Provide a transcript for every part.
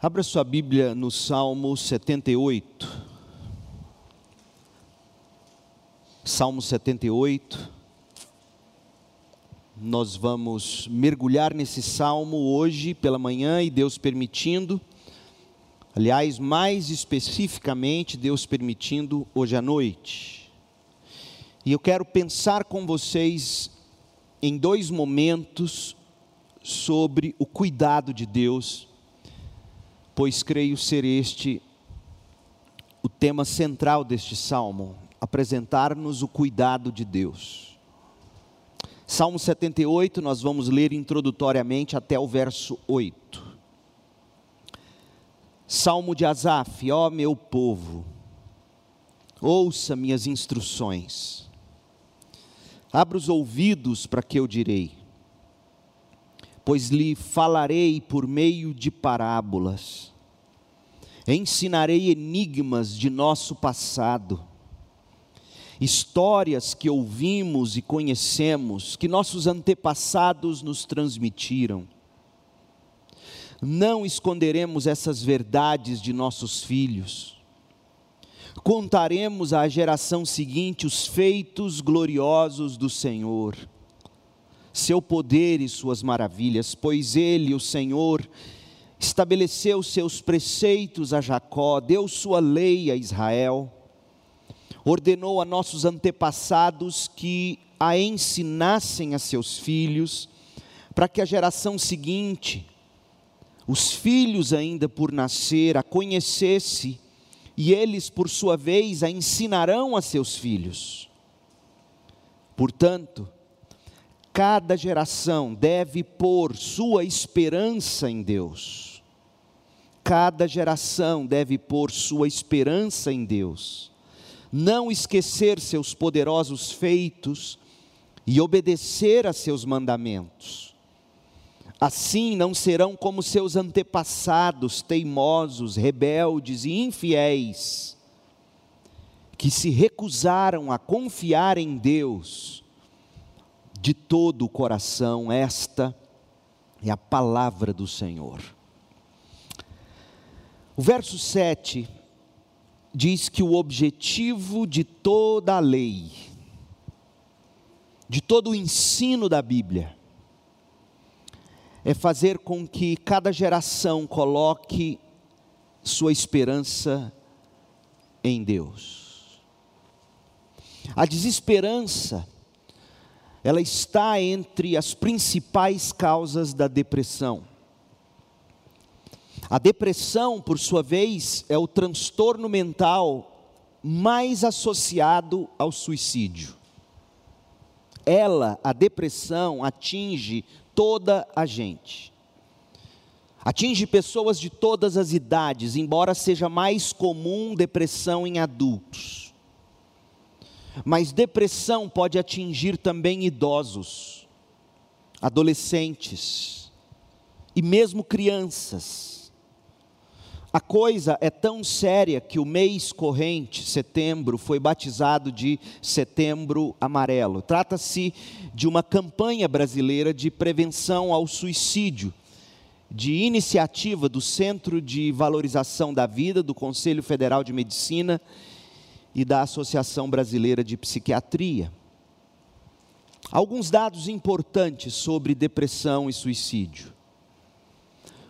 Abra sua Bíblia no Salmo 78. Salmo 78. Nós vamos mergulhar nesse salmo hoje pela manhã e Deus permitindo. Aliás, mais especificamente, Deus permitindo, hoje à noite. E eu quero pensar com vocês em dois momentos sobre o cuidado de Deus pois creio ser este o tema central deste salmo, apresentar-nos o cuidado de Deus. Salmo 78, nós vamos ler introdutoriamente até o verso 8. Salmo de Asaf, ó meu povo, ouça minhas instruções, abra os ouvidos para que eu direi pois lhe falarei por meio de parábolas, ensinarei enigmas de nosso passado, histórias que ouvimos e conhecemos, que nossos antepassados nos transmitiram. Não esconderemos essas verdades de nossos filhos. Contaremos à geração seguinte os feitos gloriosos do Senhor seu poder e suas maravilhas, pois ele, o Senhor, estabeleceu seus preceitos a Jacó, deu sua lei a Israel, ordenou a nossos antepassados que a ensinassem a seus filhos, para que a geração seguinte, os filhos ainda por nascer, a conhecesse, e eles, por sua vez, a ensinarão a seus filhos. Portanto, cada geração deve pôr sua esperança em Deus. Cada geração deve pôr sua esperança em Deus. Não esquecer seus poderosos feitos e obedecer a seus mandamentos. Assim não serão como seus antepassados, teimosos, rebeldes e infiéis, que se recusaram a confiar em Deus de todo o coração, esta é a palavra do Senhor. O verso 7 diz que o objetivo de toda a lei, de todo o ensino da Bíblia, é fazer com que cada geração coloque sua esperança em Deus. A desesperança, ela está entre as principais causas da depressão. A depressão, por sua vez, é o transtorno mental mais associado ao suicídio. Ela, a depressão, atinge toda a gente. Atinge pessoas de todas as idades, embora seja mais comum depressão em adultos. Mas depressão pode atingir também idosos, adolescentes e mesmo crianças. A coisa é tão séria que o mês corrente, setembro, foi batizado de Setembro Amarelo. Trata-se de uma campanha brasileira de prevenção ao suicídio, de iniciativa do Centro de Valorização da Vida, do Conselho Federal de Medicina e da Associação Brasileira de Psiquiatria. Alguns dados importantes sobre depressão e suicídio.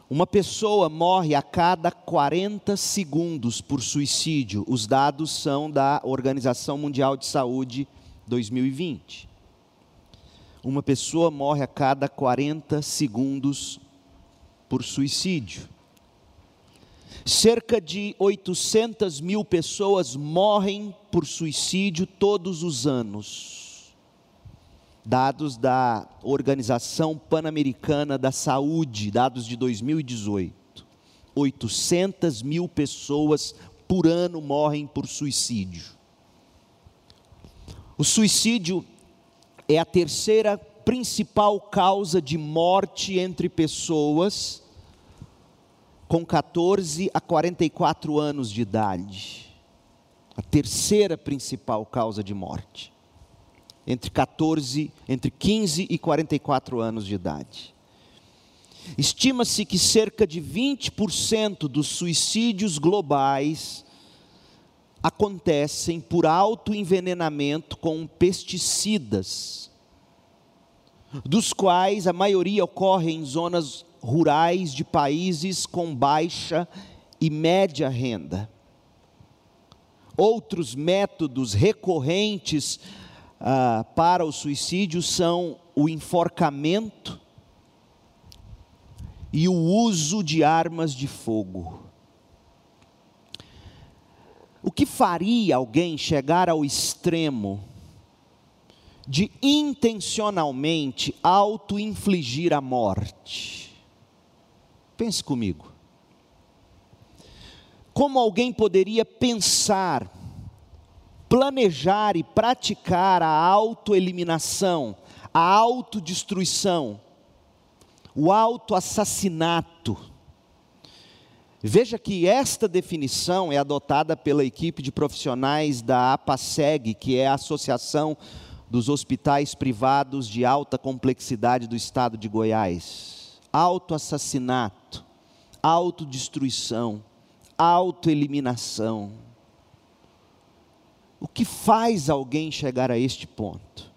Uma pessoa morre a cada 40 segundos por suicídio. Os dados são da Organização Mundial de Saúde 2020. Uma pessoa morre a cada 40 segundos por suicídio. Cerca de 800 mil pessoas morrem por suicídio todos os anos. Dados da Organização Pan-Americana da Saúde, dados de 2018. 800 mil pessoas por ano morrem por suicídio. O suicídio é a terceira principal causa de morte entre pessoas com 14 a 44 anos de idade. A terceira principal causa de morte. Entre 14, entre 15 e 44 anos de idade. Estima-se que cerca de 20% dos suicídios globais acontecem por autoenvenenamento com pesticidas, dos quais a maioria ocorre em zonas rurais de países com baixa e média renda. Outros métodos recorrentes ah, para o suicídio são o enforcamento e o uso de armas de fogo. O que faria alguém chegar ao extremo de intencionalmente auto-infligir a morte? Pense comigo. Como alguém poderia pensar, planejar e praticar a autoeliminação, a autodestruição, o autoassassinato? Veja que esta definição é adotada pela equipe de profissionais da APASEG, que é a Associação dos Hospitais Privados de Alta Complexidade do Estado de Goiás. Autoassassinato, autodestruição, autoeliminação. O que faz alguém chegar a este ponto?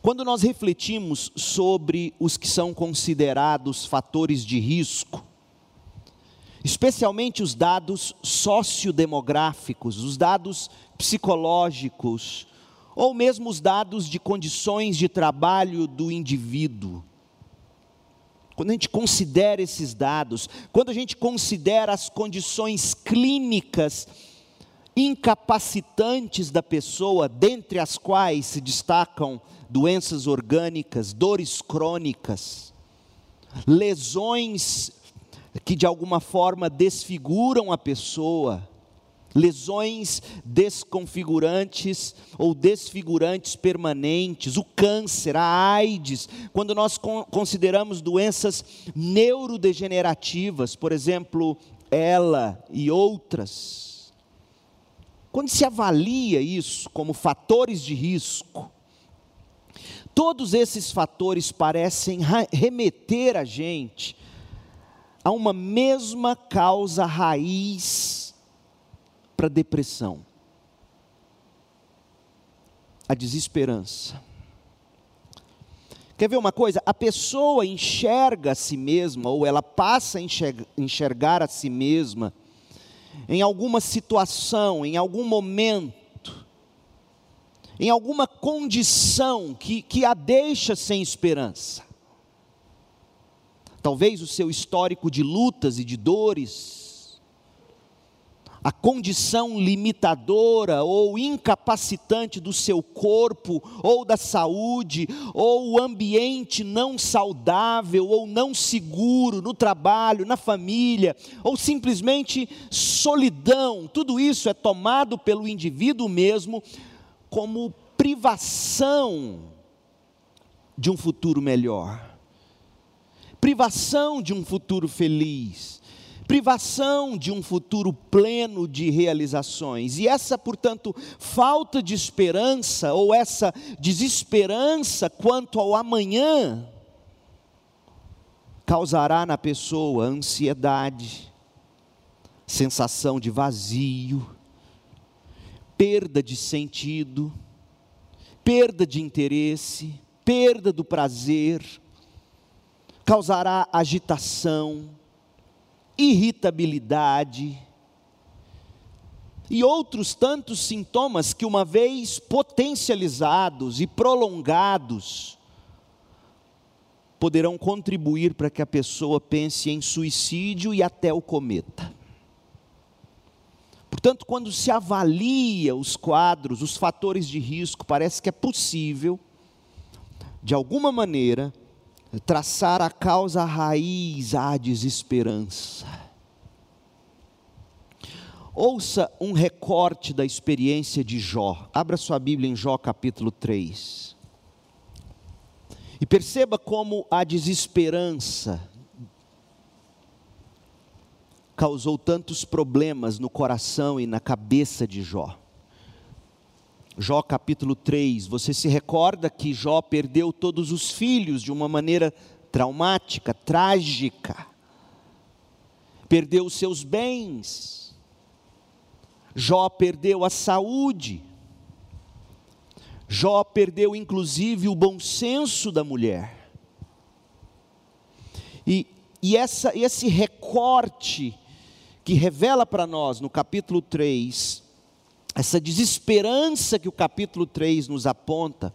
Quando nós refletimos sobre os que são considerados fatores de risco, especialmente os dados sociodemográficos, os dados psicológicos, ou mesmo os dados de condições de trabalho do indivíduo. Quando a gente considera esses dados, quando a gente considera as condições clínicas incapacitantes da pessoa, dentre as quais se destacam doenças orgânicas, dores crônicas, lesões que de alguma forma desfiguram a pessoa, lesões desconfigurantes ou desfigurantes permanentes, o câncer, a AIDS, quando nós consideramos doenças neurodegenerativas, por exemplo, ela e outras. Quando se avalia isso como fatores de risco, todos esses fatores parecem remeter a gente há uma mesma causa raiz para a depressão: a desesperança. Quer ver uma coisa? A pessoa enxerga a si mesma, ou ela passa a enxergar, a si mesma, em alguma situação, em algum momento, em alguma condição que, que a deixa sem esperança talvez o seu histórico de lutas e de dores, a condição limitadora ou incapacitante do seu corpo ou da saúde, ou o ambiente não saudável ou não seguro no trabalho, na família, ou simplesmente solidão, tudo isso é tomado pelo indivíduo mesmo como privação de um futuro melhor privação de um futuro feliz, privação de um futuro pleno de realizações. E essa, portanto, falta de esperança ou essa desesperança quanto ao amanhã causará na pessoa ansiedade, sensação de vazio, perda de sentido, perda de interesse, perda do prazer causará agitação, irritabilidade e outros tantos sintomas que, uma vez potencializados e prolongados, poderão contribuir para que a pessoa pense em suicídio e até o cometa. Portanto, quando se avalia os quadros, os fatores de risco, parece que é possível, de alguma maneira, traçar a causa raiz à desesperança. Ouça um recorte da experiência de Jó. Abra sua Bíblia em Jó capítulo 3. E perceba como a desesperança causou tantos problemas no coração e na cabeça de Jó. Jó capítulo 3, você se recorda que Jó perdeu todos os filhos de uma maneira traumática, trágica. Perdeu os seus bens. Jó perdeu a saúde. Jó perdeu inclusive o bom senso da mulher. E, e essa, esse recorte que revela para nós no capítulo 3, essa desesperança que o capítulo 3 nos aponta,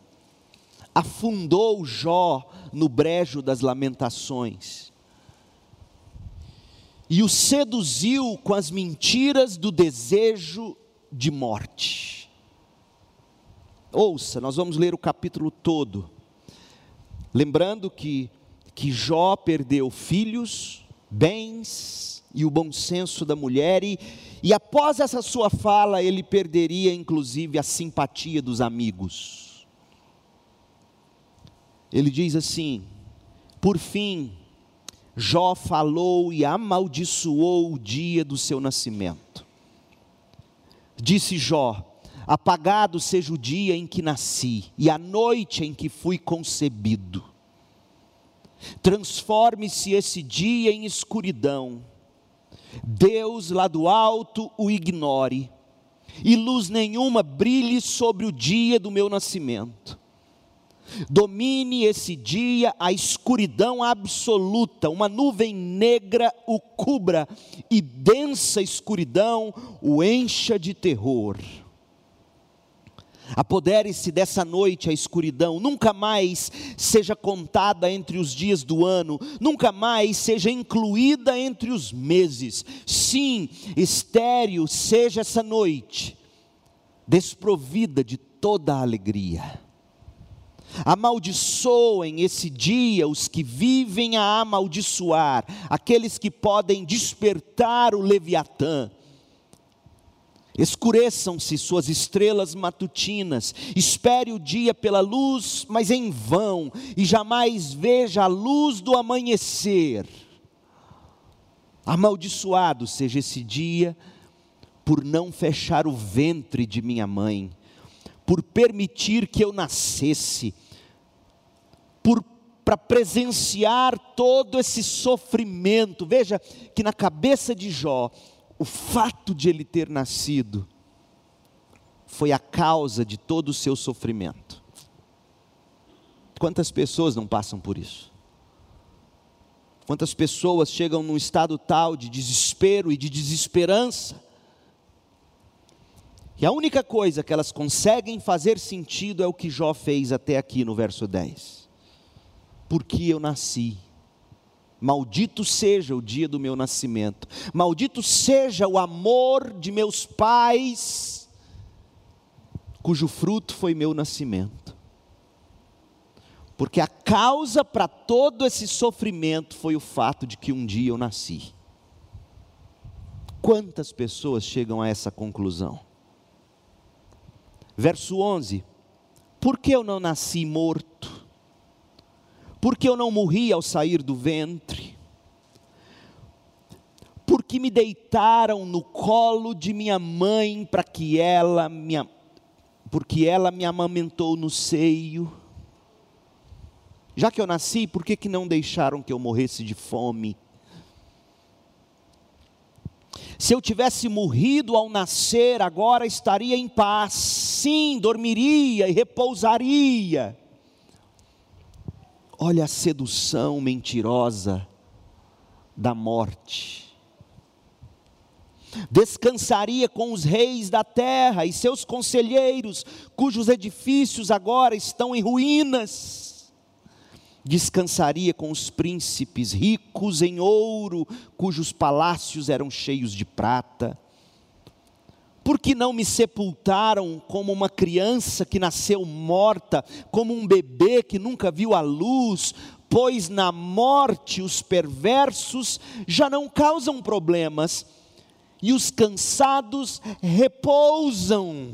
afundou Jó no brejo das lamentações e o seduziu com as mentiras do desejo de morte. Ouça, nós vamos ler o capítulo todo, lembrando que, que Jó perdeu filhos, bens e o bom senso da mulher, e, e após essa sua fala, ele perderia inclusive a simpatia dos amigos. Ele diz assim: por fim, Jó falou e amaldiçoou o dia do seu nascimento. Disse Jó: Apagado seja o dia em que nasci e a noite em que fui concebido. Transforme-se esse dia em escuridão. Deus lá do alto o ignore, e luz nenhuma brilhe sobre o dia do meu nascimento domine esse dia a escuridão absoluta, uma nuvem negra o cubra e densa escuridão o encha de terror. Apodere-se dessa noite a escuridão, nunca mais seja contada entre os dias do ano, nunca mais seja incluída entre os meses. Sim, estéreo seja essa noite, desprovida de toda a alegria Amaldiçoem esse dia os que vivem a amaldiçoar, aqueles que podem despertar o Leviatã. Escureçam-se suas estrelas matutinas, espere o dia pela luz, mas em vão, e jamais veja a luz do amanhecer. Amaldiçoado seja esse dia, por não fechar o ventre de minha mãe por permitir que eu nascesse, por para presenciar todo esse sofrimento. Veja que na cabeça de Jó, o fato de ele ter nascido foi a causa de todo o seu sofrimento. Quantas pessoas não passam por isso? Quantas pessoas chegam num estado tal de desespero e de desesperança, e a única coisa que elas conseguem fazer sentido é o que Jó fez até aqui no verso 10. Porque eu nasci. Maldito seja o dia do meu nascimento. Maldito seja o amor de meus pais, cujo fruto foi meu nascimento. Porque a causa para todo esse sofrimento foi o fato de que um dia eu nasci. Quantas pessoas chegam a essa conclusão? Verso 11: Por que eu não nasci morto? Por que eu não morri ao sair do ventre? Por que me deitaram no colo de minha mãe para que ela me porque ela me amamentou no seio? Já que eu nasci, por que, que não deixaram que eu morresse de fome? Se eu tivesse morrido ao nascer, agora estaria em paz. Sim, dormiria e repousaria. Olha a sedução mentirosa da morte. Descansaria com os reis da terra e seus conselheiros, cujos edifícios agora estão em ruínas descansaria com os príncipes ricos em ouro, cujos palácios eram cheios de prata. Por que não me sepultaram como uma criança que nasceu morta, como um bebê que nunca viu a luz? Pois na morte os perversos já não causam problemas, e os cansados repousam.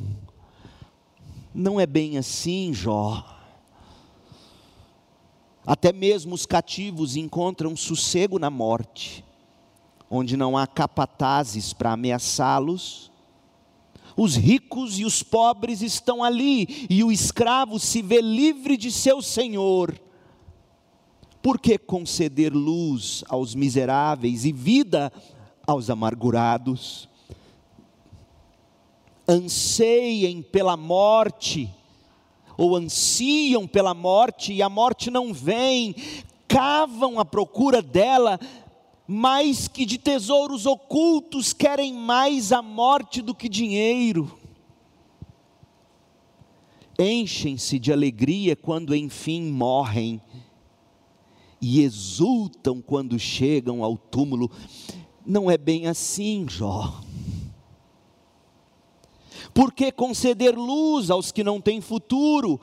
Não é bem assim, Jó. Até mesmo os cativos encontram sossego na morte, onde não há capatazes para ameaçá-los. Os ricos e os pobres estão ali, e o escravo se vê livre de seu senhor, Por que conceder luz aos miseráveis e vida aos amargurados? Anseiem pela morte, ou ansiam pela morte, e a morte não vem, cavam à procura dela, mais que de tesouros ocultos, querem mais a morte do que dinheiro. Enchem-se de alegria quando enfim morrem, e exultam quando chegam ao túmulo. Não é bem assim, Jó. Por que conceder luz aos que não têm futuro?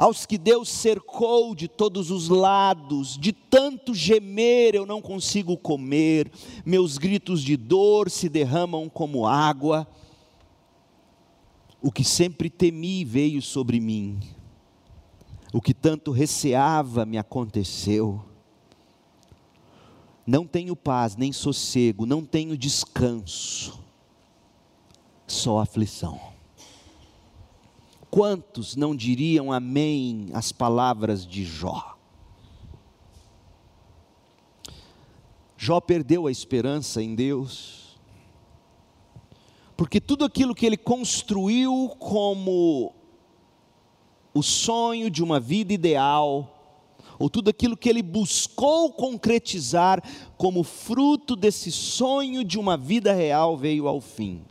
Aos que Deus cercou de todos os lados, de tanto gemer eu não consigo comer, meus gritos de dor se derramam como água. O que sempre temi veio sobre mim, o que tanto receava me aconteceu. Não tenho paz nem sossego, não tenho descanso, só aflição. Quantos não diriam amém às palavras de Jó? Jó perdeu a esperança em Deus, porque tudo aquilo que ele construiu como o sonho de uma vida ideal, ou tudo aquilo que ele buscou concretizar como fruto desse sonho de uma vida real veio ao fim.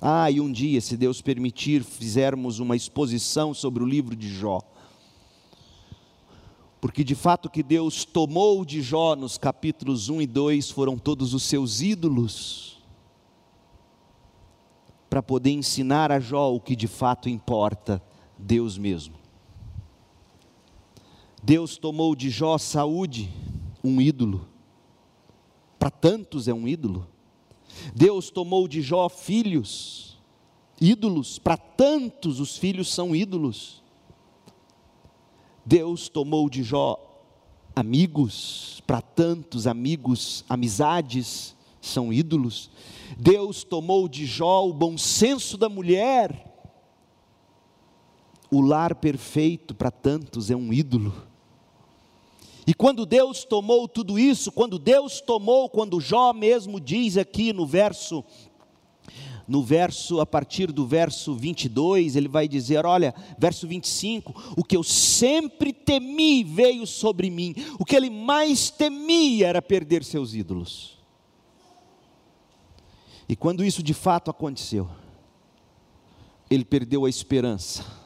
Ah, e um dia, se Deus permitir, fizermos uma exposição sobre o livro de Jó. Porque de fato que Deus tomou de Jó nos capítulos 1 e 2 foram todos os seus ídolos, para poder ensinar a Jó o que de fato importa, Deus mesmo. Deus tomou de Jó saúde, um ídolo, para tantos é um ídolo. Deus tomou de Jó filhos, ídolos, para tantos os filhos são ídolos. Deus tomou de Jó amigos, para tantos amigos, amizades são ídolos. Deus tomou de Jó o bom senso da mulher. O lar perfeito para tantos é um ídolo. E quando Deus tomou tudo isso, quando Deus tomou, quando Jó mesmo diz aqui no verso no verso, a partir do verso 22, ele vai dizer: Olha, verso 25: O que eu sempre temi veio sobre mim, o que ele mais temia era perder seus ídolos. E quando isso de fato aconteceu, ele perdeu a esperança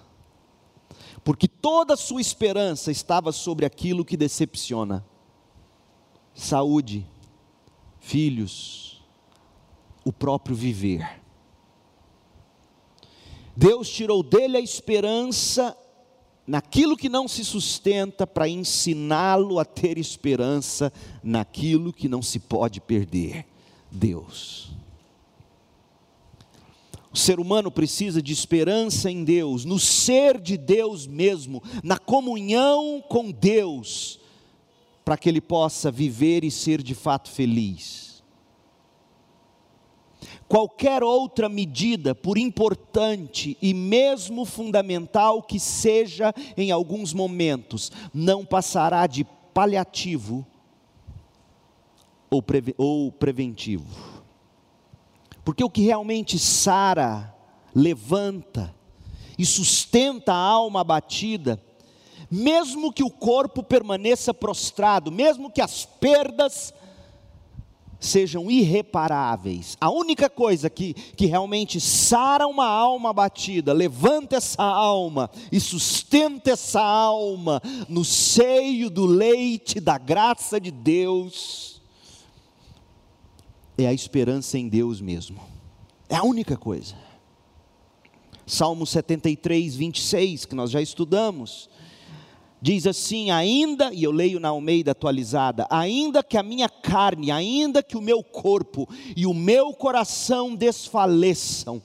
porque toda a sua esperança estava sobre aquilo que decepciona: saúde, filhos, o próprio viver. Deus tirou dele a esperança naquilo que não se sustenta para ensiná-lo a ter esperança naquilo que não se pode perder. Deus. O ser humano precisa de esperança em Deus, no ser de Deus mesmo, na comunhão com Deus, para que ele possa viver e ser de fato feliz. Qualquer outra medida, por importante e mesmo fundamental que seja em alguns momentos, não passará de paliativo ou, preventivo. Porque o que realmente sara, levanta e sustenta a alma abatida, mesmo que o corpo permaneça prostrado, mesmo que as perdas sejam irreparáveis, a única coisa que, que realmente sara uma alma abatida, levanta essa alma e sustenta essa alma no seio do leite da graça de Deus, é a esperança em Deus mesmo. É a única coisa. Salmo 73, 26, que nós já estudamos, diz assim: ainda, e eu leio na Almeida atualizada, ainda que a minha carne, ainda que o meu corpo e o meu coração desfaleçam,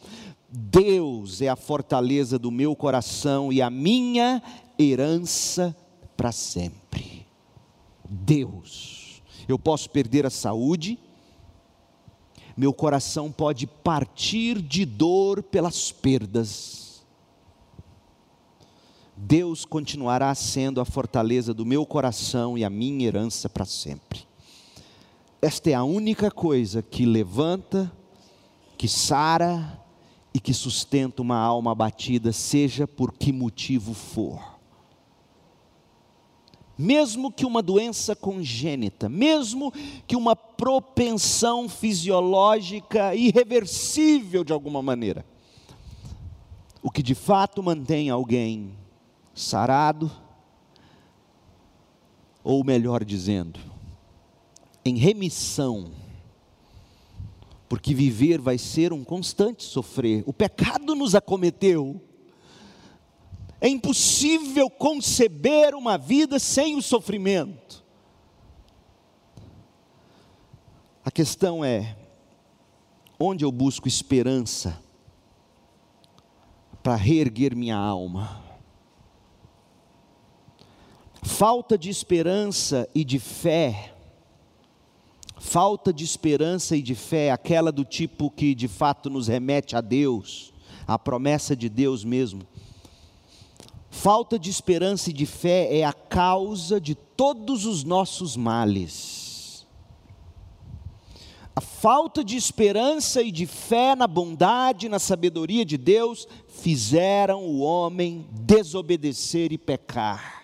Deus é a fortaleza do meu coração e a minha herança para sempre. Deus. Eu posso perder a saúde, meu coração pode partir de dor pelas perdas. Deus continuará sendo a fortaleza do meu coração e a minha herança para sempre. Esta é a única coisa que levanta, que sara e que sustenta uma alma abatida, seja por que motivo for mesmo que uma doença congênita, mesmo que uma propensão fisiológica irreversível de alguma maneira. O que de fato mantém alguém sarado, ou melhor dizendo, em remissão, porque viver vai ser um constante sofrer. O pecado nos acometeu, é impossível conceber uma vida sem o sofrimento. A questão é: onde eu busco esperança para reerguer minha alma? Falta de esperança e de fé, falta de esperança e de fé, aquela do tipo que de fato nos remete a Deus, a promessa de Deus mesmo Falta de esperança e de fé é a causa de todos os nossos males. A falta de esperança e de fé na bondade na sabedoria de Deus fizeram o homem desobedecer e pecar.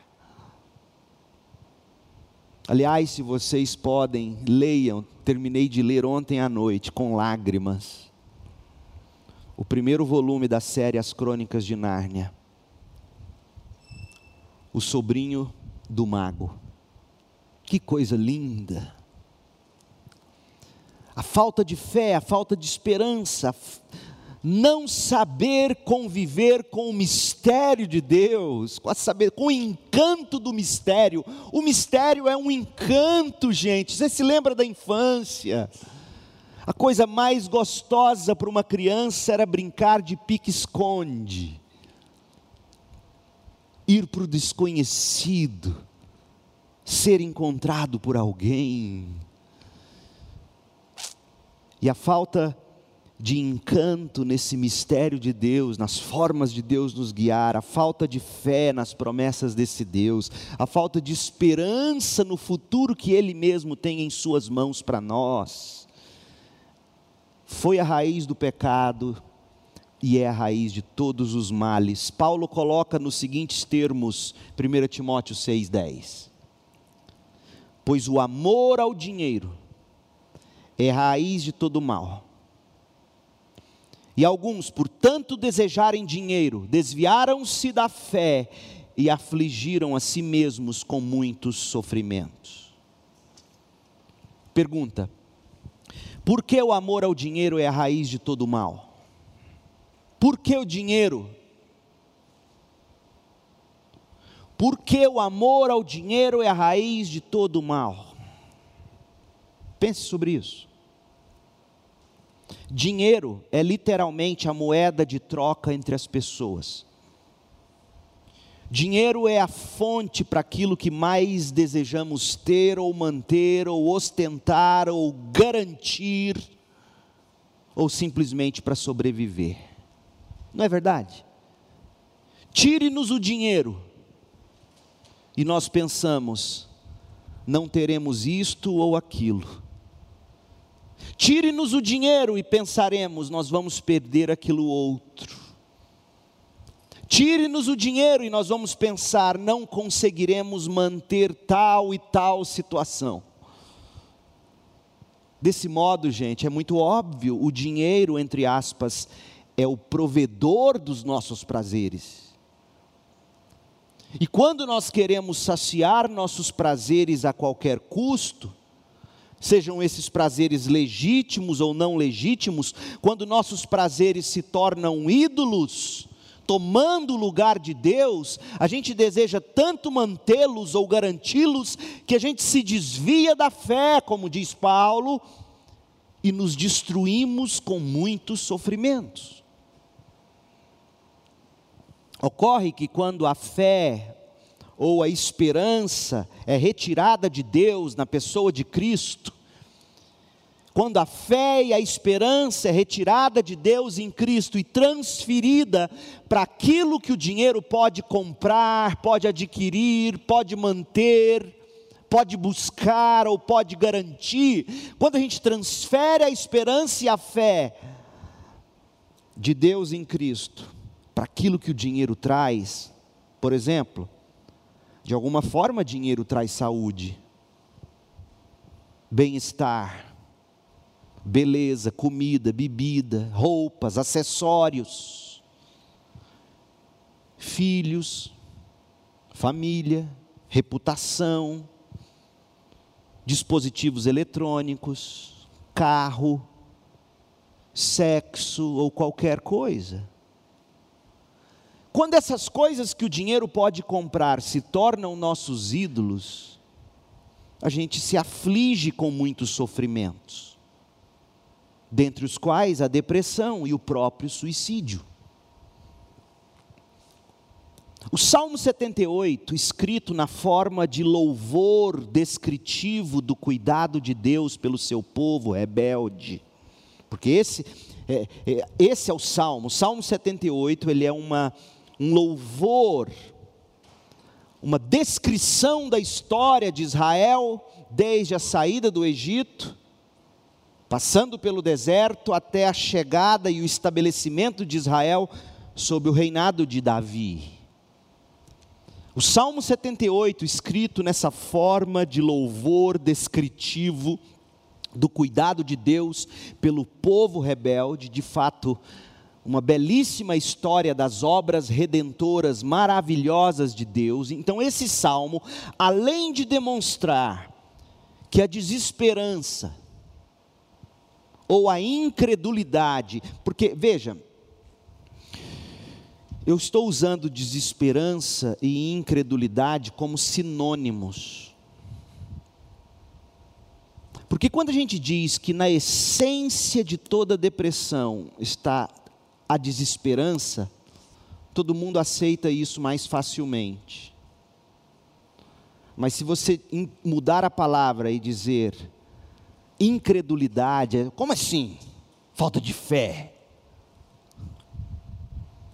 Aliás, se vocês podem, leiam, terminei de ler ontem à noite com lágrimas. O primeiro volume da série As Crônicas de Nárnia o sobrinho do mago. Que coisa linda! A falta de fé, a falta de esperança, não saber conviver com o mistério de Deus, com, saber, com o encanto do mistério. O mistério é um encanto, gente. Você se lembra da infância? A coisa mais gostosa para uma criança era brincar de pique-esconde ir para o desconhecido, ser encontrado por alguém. E a falta de encanto nesse mistério de Deus, nas formas de Deus nos guiar, a falta de fé nas promessas desse Deus, a falta de esperança no futuro que Ele mesmo tem em Suas mãos para nós, foi a raiz do pecado e é a raiz de todos os males. Paulo coloca nos seguintes termos, 1 Timóteo 6,10: Pois o amor ao dinheiro é a raiz de todo mal. E alguns, por tanto desejarem dinheiro, desviaram-se da fé e afligiram a si mesmos com muitos sofrimentos. Pergunta: por que o amor ao dinheiro é a raiz de todo mal? Por que o dinheiro? Porque o amor ao dinheiro é a raiz de todo o mal. Pense sobre isso. Dinheiro é literalmente a moeda de troca entre as pessoas. Dinheiro é a fonte para aquilo que mais desejamos ter, ou manter, ou ostentar, ou garantir, ou simplesmente para sobreviver. Não é verdade? Tire-nos o dinheiro. E nós pensamos, não teremos isto ou aquilo. Tire-nos o dinheiro e pensaremos, nós vamos perder aquilo outro. Tire-nos o dinheiro e nós vamos pensar, não conseguiremos manter tal e tal situação. Desse modo, gente, é muito óbvio, o dinheiro, entre aspas, é o provedor dos nossos prazeres. E quando nós queremos saciar nossos prazeres a qualquer custo, sejam esses prazeres legítimos ou não legítimos, quando nossos prazeres se tornam ídolos, tomando o lugar de Deus, a gente deseja tanto mantê-los ou garanti-los, que a gente se desvia da fé, como diz Paulo, e nos destruímos com muitos sofrimentos. Ocorre que quando a fé ou a esperança é retirada de Deus na pessoa de Cristo, quando a fé e a esperança é retirada de Deus em Cristo e transferida para aquilo que o dinheiro pode comprar, pode adquirir, pode manter, pode buscar ou pode garantir, quando a gente transfere a esperança e a fé de Deus em Cristo para aquilo que o dinheiro traz, por exemplo, de alguma forma dinheiro traz saúde, bem-estar, beleza, comida, bebida, roupas, acessórios, filhos, família, reputação, dispositivos eletrônicos, carro, sexo ou qualquer coisa. Quando essas coisas que o dinheiro pode comprar se tornam nossos ídolos, a gente se aflige com muitos sofrimentos dentre os quais a depressão e o próprio suicídio. O Salmo 78, escrito na forma de louvor descritivo do cuidado de Deus pelo seu povo rebelde, porque esse é, é, esse é o Salmo, o Salmo 78, ele é uma, um louvor, uma descrição da história de Israel, desde a saída do Egito, passando pelo deserto até a chegada e o estabelecimento de Israel sob o reinado de Davi. O Salmo 78, escrito nessa forma de louvor descritivo do cuidado de Deus pelo povo rebelde, de fato, uma belíssima história das obras redentoras maravilhosas de Deus. Então, esse salmo, além de demonstrar que a desesperança, ou a incredulidade, porque, veja, eu estou usando desesperança e incredulidade como sinônimos. Porque quando a gente diz que na essência de toda depressão está a desesperança, todo mundo aceita isso mais facilmente. Mas se você mudar a palavra e dizer incredulidade. Como assim? Falta de fé.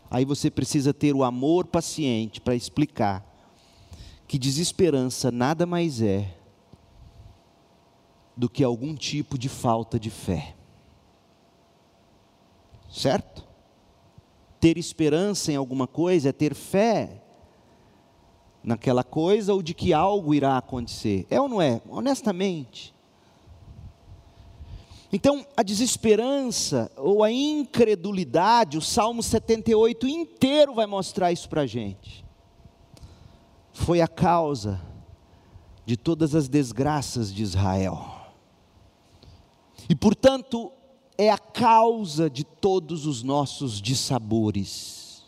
Aí você precisa ter o amor paciente para explicar que desesperança nada mais é do que algum tipo de falta de fé. Certo? Ter esperança em alguma coisa é ter fé naquela coisa ou de que algo irá acontecer. É ou não é? Honestamente. Então, a desesperança ou a incredulidade, o Salmo 78 inteiro vai mostrar isso para a gente. Foi a causa de todas as desgraças de Israel. E, portanto, é a causa de todos os nossos dissabores.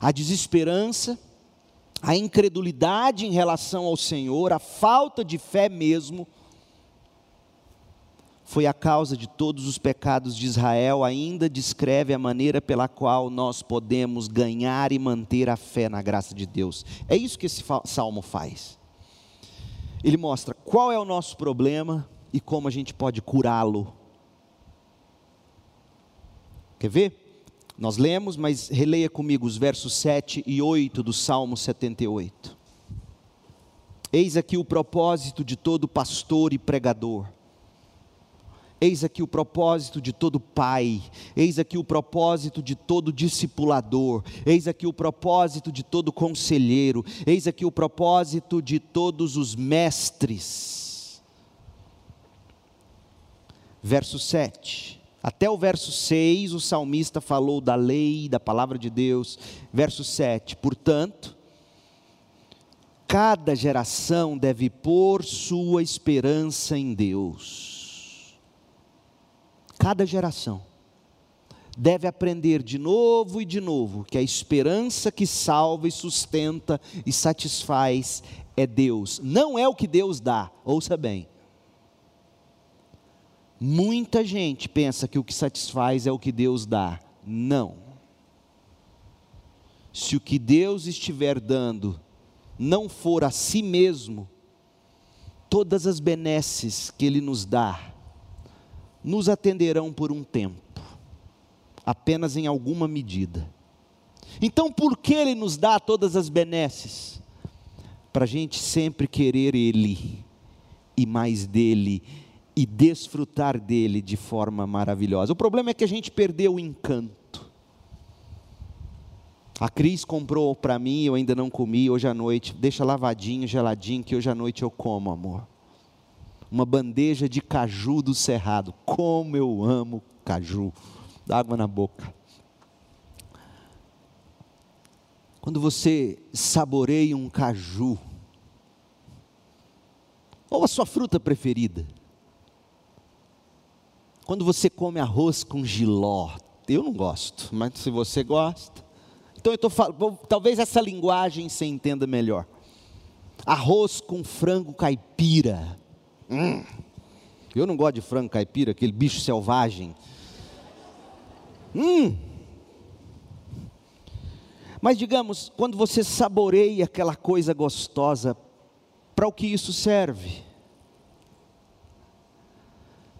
A desesperança, a incredulidade em relação ao Senhor, a falta de fé mesmo, foi a causa de todos os pecados de Israel, ainda descreve a maneira pela qual nós podemos ganhar e manter a fé na graça de Deus. É isso que esse salmo faz. Ele mostra qual é o nosso problema e como a gente pode curá-lo. Quer ver? Nós lemos, mas releia comigo os versos 7 e 8 do Salmo 78. Eis aqui o propósito de todo pastor e pregador Eis aqui o propósito de todo pai, eis aqui o propósito de todo discipulador, eis aqui o propósito de todo conselheiro, eis aqui o propósito de todos os mestres. Verso 7. Até o verso 6, o salmista falou da lei, da palavra de Deus. Verso 7. Portanto, cada geração deve pôr sua esperança em Deus cada geração deve aprender de novo e de novo que a esperança que salva e sustenta e satisfaz é Deus, não é o que Deus dá, ouça bem. Muita gente pensa que o que satisfaz é o que Deus dá, não. Se o que Deus estiver dando não for a si mesmo, todas as benesses que Ele nos dá, nos atenderão por um tempo, apenas em alguma medida. Então, por que Ele nos dá todas as benesses? Para a gente sempre querer Ele e mais dele e desfrutar dele de forma maravilhosa. O problema é que a gente perdeu o encanto. A Cris comprou para mim, eu ainda não comi hoje à noite. Deixa lavadinho, geladinho, que hoje à noite eu como, amor. Uma bandeja de caju do cerrado. Como eu amo caju. Dá água na boca. Quando você saboreia um caju, ou a sua fruta preferida, quando você come arroz com giló, eu não gosto, mas se você gosta, então eu estou falando, talvez essa linguagem você entenda melhor. Arroz com frango caipira. Hum, eu não gosto de frango caipira, aquele bicho selvagem. Hum. Mas digamos, quando você saboreia aquela coisa gostosa, para o que isso serve?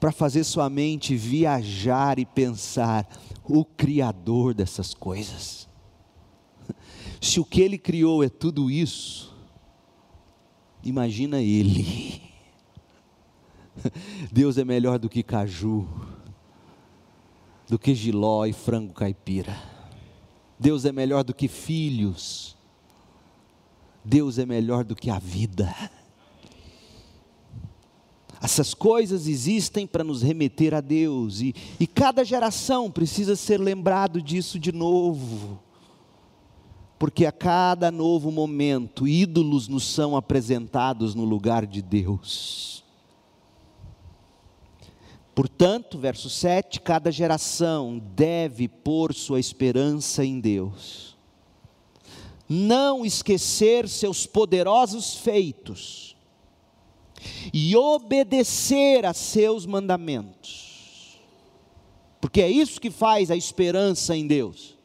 Para fazer sua mente viajar e pensar, o Criador dessas coisas. Se o que Ele criou é tudo isso, imagina Ele. Deus é melhor do que caju, do que giló e frango caipira. Deus é melhor do que filhos. Deus é melhor do que a vida. Essas coisas existem para nos remeter a Deus, e, e cada geração precisa ser lembrado disso de novo, porque a cada novo momento, ídolos nos são apresentados no lugar de Deus. Portanto, verso 7: cada geração deve pôr sua esperança em Deus, não esquecer seus poderosos feitos, e obedecer a seus mandamentos, porque é isso que faz a esperança em Deus,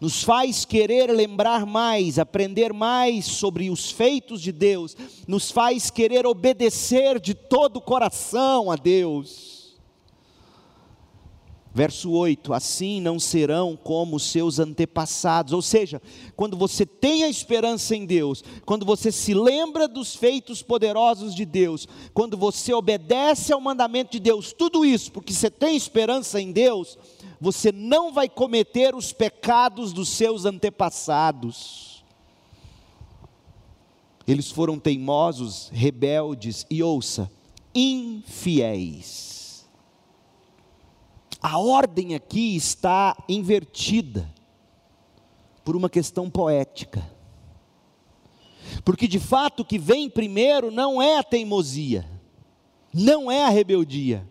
nos faz querer lembrar mais, aprender mais sobre os feitos de Deus, nos faz querer obedecer de todo o coração a Deus. Verso 8: Assim não serão como os seus antepassados. Ou seja, quando você tem a esperança em Deus, quando você se lembra dos feitos poderosos de Deus, quando você obedece ao mandamento de Deus, tudo isso porque você tem esperança em Deus, você não vai cometer os pecados dos seus antepassados. Eles foram teimosos, rebeldes e ouça, infiéis a ordem aqui está invertida por uma questão poética. Porque de fato o que vem primeiro não é a teimosia, não é a rebeldia,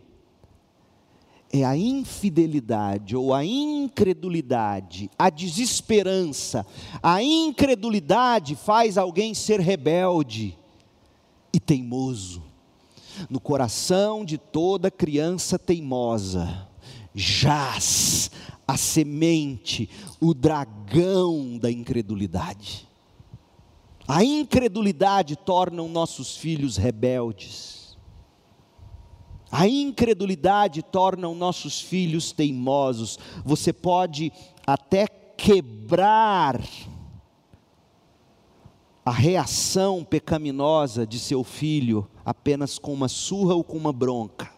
é a infidelidade ou a incredulidade, a desesperança. A incredulidade faz alguém ser rebelde e teimoso. No coração de toda criança teimosa, jaz a semente, o dragão da incredulidade. A incredulidade torna nossos filhos rebeldes. A incredulidade torna nossos filhos teimosos. Você pode até quebrar a reação pecaminosa de seu filho apenas com uma surra ou com uma bronca.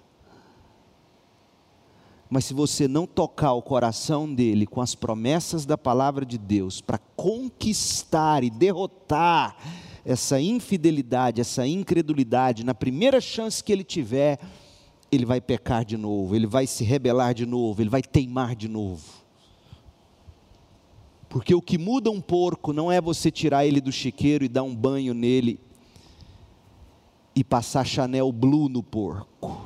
Mas se você não tocar o coração dele com as promessas da palavra de Deus para conquistar e derrotar essa infidelidade, essa incredulidade, na primeira chance que ele tiver, ele vai pecar de novo, ele vai se rebelar de novo, ele vai teimar de novo. Porque o que muda um porco não é você tirar ele do chiqueiro e dar um banho nele e passar Chanel Blue no porco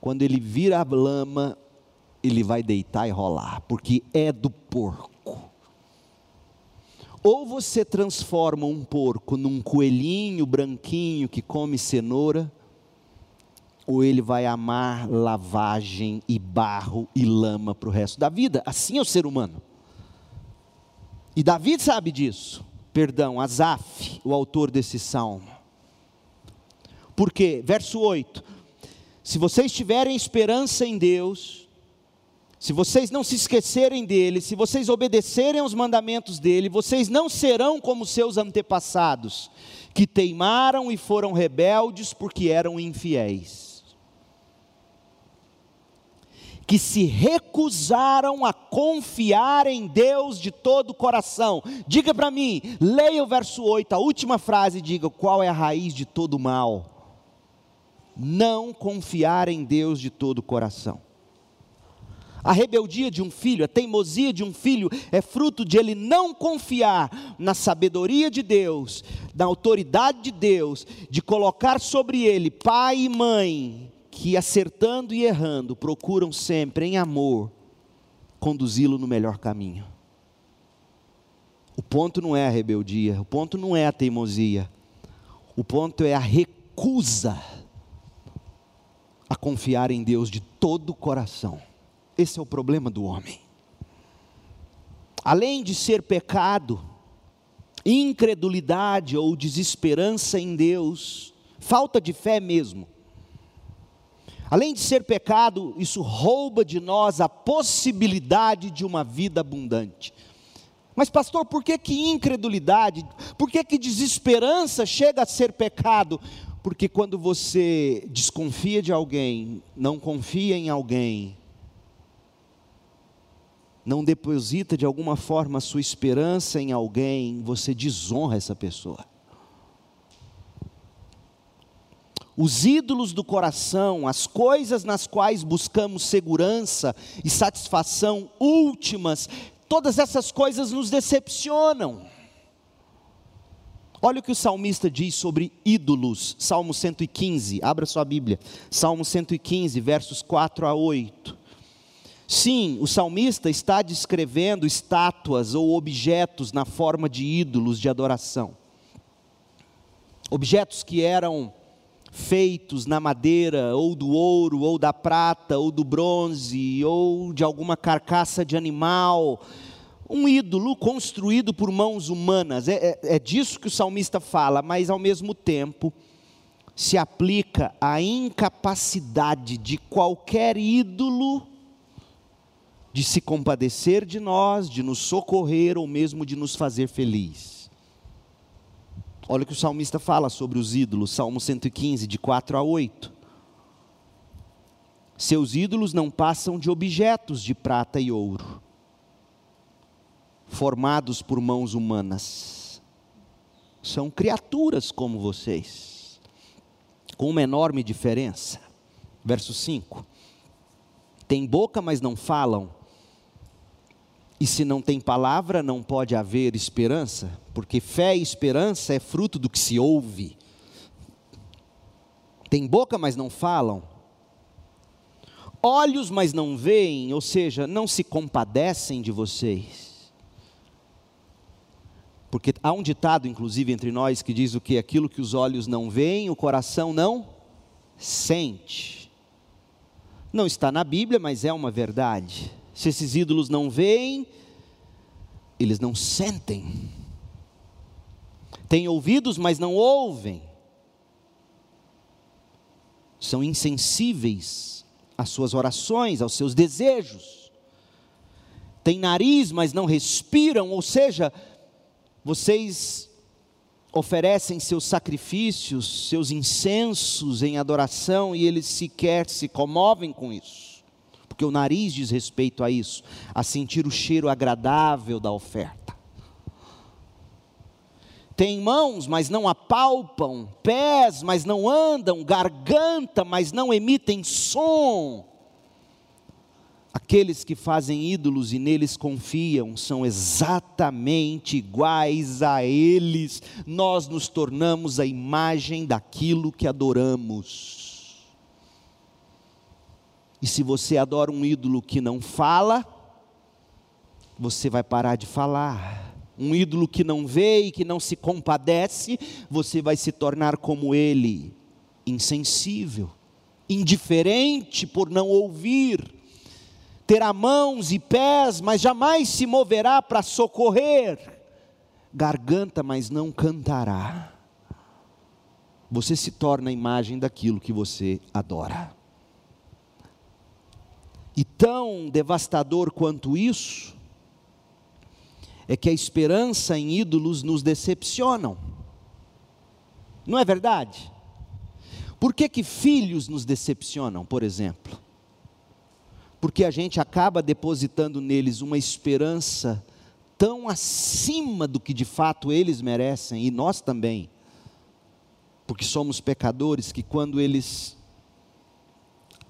quando ele vira a lama, ele vai deitar e rolar, porque é do porco. Ou você transforma um porco num coelhinho branquinho que come cenoura, ou ele vai amar lavagem e barro e lama para o resto da vida. Assim é o ser humano. E Davi sabe disso. perdão, Asaf, o autor desse salmo. Por quê? Verso 8: Se vocês tiverem esperança em Deus, se vocês não se esquecerem dele, se vocês obedecerem aos mandamentos dele, vocês não serão como seus antepassados, que teimaram e foram rebeldes porque eram infiéis que se recusaram a confiar em Deus de todo o coração. Diga para mim, leia o verso 8, a última frase, diga qual é a raiz de todo mal. Não confiar em Deus de todo o coração. A rebeldia de um filho, a teimosia de um filho é fruto de ele não confiar na sabedoria de Deus, na autoridade de Deus, de colocar sobre ele pai e mãe que acertando e errando procuram sempre em amor conduzi-lo no melhor caminho. O ponto não é a rebeldia, o ponto não é a teimosia, o ponto é a recusa a confiar em Deus de todo o coração. Esse é o problema do homem. Além de ser pecado, incredulidade ou desesperança em Deus, falta de fé mesmo, Além de ser pecado, isso rouba de nós a possibilidade de uma vida abundante. Mas, pastor, por que, que incredulidade, por que, que desesperança chega a ser pecado? Porque quando você desconfia de alguém, não confia em alguém, não deposita de alguma forma a sua esperança em alguém, você desonra essa pessoa. os ídolos do coração, as coisas nas quais buscamos segurança e satisfação últimas, todas essas coisas nos decepcionam. Olha o que o salmista diz sobre ídolos, Salmo 115, abra sua Bíblia, Salmo 115, versos 4 a 8. Sim, o salmista está descrevendo estátuas ou objetos na forma de ídolos de adoração. Objetos que eram feitos na madeira, ou do ouro, ou da prata, ou do bronze, ou de alguma carcaça de animal, um ídolo construído por mãos humanas. É, é, é disso que o salmista fala, mas ao mesmo tempo se aplica a incapacidade de qualquer ídolo de se compadecer de nós, de nos socorrer ou mesmo de nos fazer feliz. Olha o que o salmista fala sobre os ídolos, Salmo 115, de 4 a 8. Seus ídolos não passam de objetos de prata e ouro, formados por mãos humanas. São criaturas como vocês, com uma enorme diferença. Verso 5: Tem boca, mas não falam, e se não tem palavra, não pode haver esperança, porque fé e esperança é fruto do que se ouve. Tem boca, mas não falam. Olhos, mas não veem, ou seja, não se compadecem de vocês. Porque há um ditado, inclusive, entre nós que diz o que? Aquilo que os olhos não veem, o coração não sente. Não está na Bíblia, mas é uma verdade. Se esses ídolos não veem, eles não sentem. Têm ouvidos, mas não ouvem. São insensíveis às suas orações, aos seus desejos. Têm nariz, mas não respiram, ou seja, vocês oferecem seus sacrifícios, seus incensos em adoração e eles sequer se comovem com isso porque o nariz diz respeito a isso, a sentir o cheiro agradável da oferta. Tem mãos, mas não apalpam, pés, mas não andam, garganta, mas não emitem som. Aqueles que fazem ídolos e neles confiam são exatamente iguais a eles. Nós nos tornamos a imagem daquilo que adoramos. E se você adora um ídolo que não fala, você vai parar de falar. Um ídolo que não vê e que não se compadece, você vai se tornar como ele, insensível, indiferente por não ouvir, terá mãos e pés, mas jamais se moverá para socorrer. garganta, mas não cantará. Você se torna a imagem daquilo que você adora. E tão devastador quanto isso, é que a esperança em ídolos nos decepcionam. Não é verdade? Por que, que filhos nos decepcionam, por exemplo? Porque a gente acaba depositando neles uma esperança tão acima do que de fato eles merecem, e nós também, porque somos pecadores, que quando eles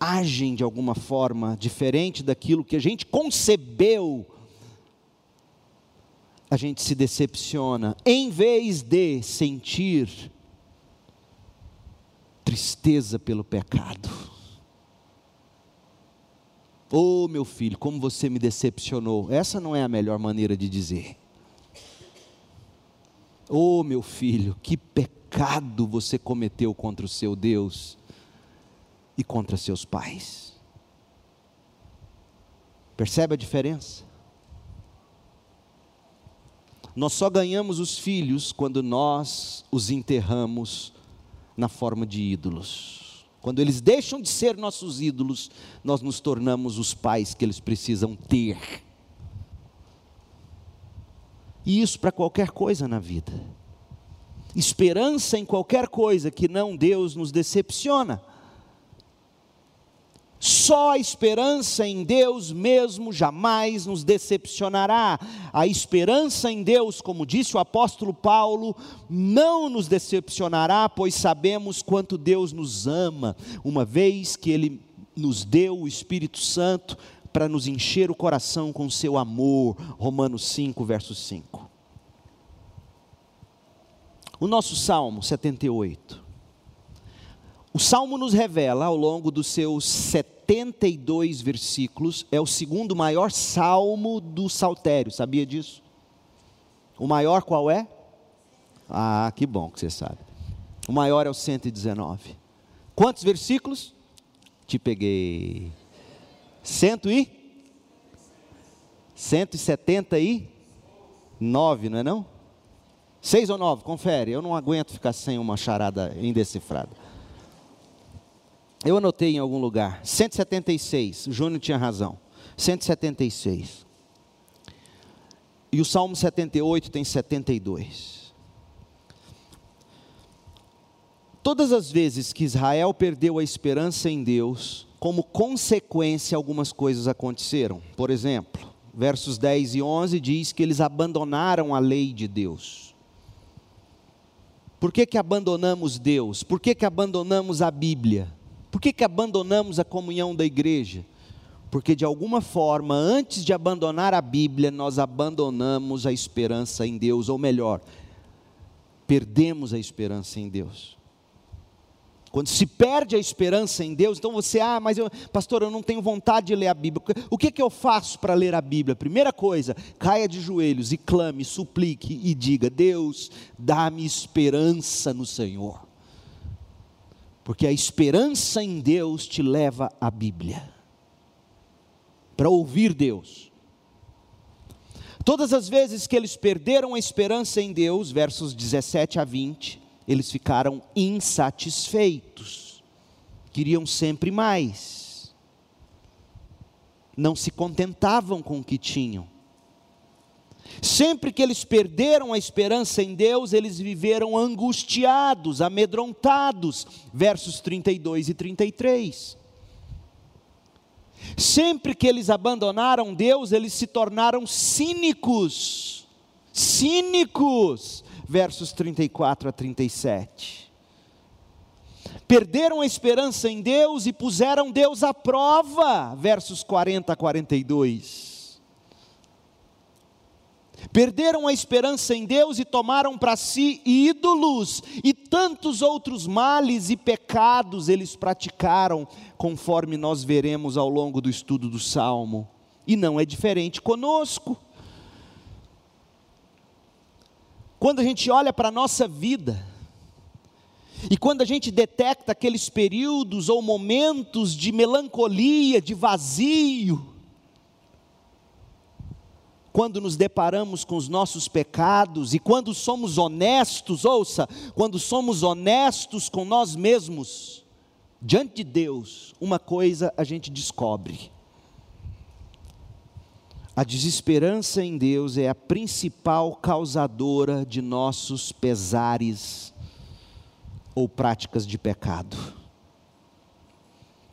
agem de alguma forma diferente daquilo que a gente concebeu, a gente se decepciona, em vez de sentir tristeza pelo pecado. Oh, meu filho, como você me decepcionou. Essa não é a melhor maneira de dizer. Oh, meu filho, que pecado você cometeu contra o seu Deus e contra seus pais. Percebe a diferença? Nós só ganhamos os filhos quando nós os enterramos na forma de ídolos. Quando eles deixam de ser nossos ídolos, nós nos tornamos os pais que eles precisam ter. E isso para qualquer coisa na vida. Esperança em qualquer coisa que não Deus nos decepciona. Só a esperança em Deus mesmo jamais nos decepcionará. A esperança em Deus, como disse o apóstolo Paulo, não nos decepcionará, pois sabemos quanto Deus nos ama, uma vez que Ele nos deu o Espírito Santo para nos encher o coração com seu amor. Romanos 5, verso 5. O nosso Salmo 78 o salmo nos revela, ao longo dos seus 72 versículos, é o segundo maior salmo do saltério, sabia disso? O maior qual é? Ah, que bom que você sabe. O maior é o 119. Quantos versículos? Te peguei. Cento e? 179, não é não? Seis ou nove? Confere. Eu não aguento ficar sem uma charada indecifrada. Eu anotei em algum lugar. 176. O Júnior tinha razão. 176. E o Salmo 78 tem 72. Todas as vezes que Israel perdeu a esperança em Deus, como consequência, algumas coisas aconteceram. Por exemplo, versos 10 e 11 diz que eles abandonaram a lei de Deus. Por que, que abandonamos Deus? Por que, que abandonamos a Bíblia? Por que, que abandonamos a comunhão da igreja? Porque de alguma forma, antes de abandonar a Bíblia, nós abandonamos a esperança em Deus, ou melhor, perdemos a esperança em Deus. Quando se perde a esperança em Deus, então você, ah, mas eu, pastor, eu não tenho vontade de ler a Bíblia. O que, que eu faço para ler a Bíblia? Primeira coisa, caia de joelhos e clame, suplique e diga: Deus, dá-me esperança no Senhor porque a esperança em Deus te leva à Bíblia, para ouvir Deus. Todas as vezes que eles perderam a esperança em Deus, versos 17 a 20, eles ficaram insatisfeitos, queriam sempre mais, não se contentavam com o que tinham. Sempre que eles perderam a esperança em Deus, eles viveram angustiados, amedrontados. Versos 32 e 33. Sempre que eles abandonaram Deus, eles se tornaram cínicos. Cínicos. Versos 34 a 37. Perderam a esperança em Deus e puseram Deus à prova. Versos 40 a 42 Perderam a esperança em Deus e tomaram para si ídolos, e tantos outros males e pecados eles praticaram, conforme nós veremos ao longo do estudo do Salmo. E não é diferente conosco. Quando a gente olha para a nossa vida, e quando a gente detecta aqueles períodos ou momentos de melancolia, de vazio, quando nos deparamos com os nossos pecados e quando somos honestos, ouça, quando somos honestos com nós mesmos, diante de Deus, uma coisa a gente descobre: a desesperança em Deus é a principal causadora de nossos pesares ou práticas de pecado.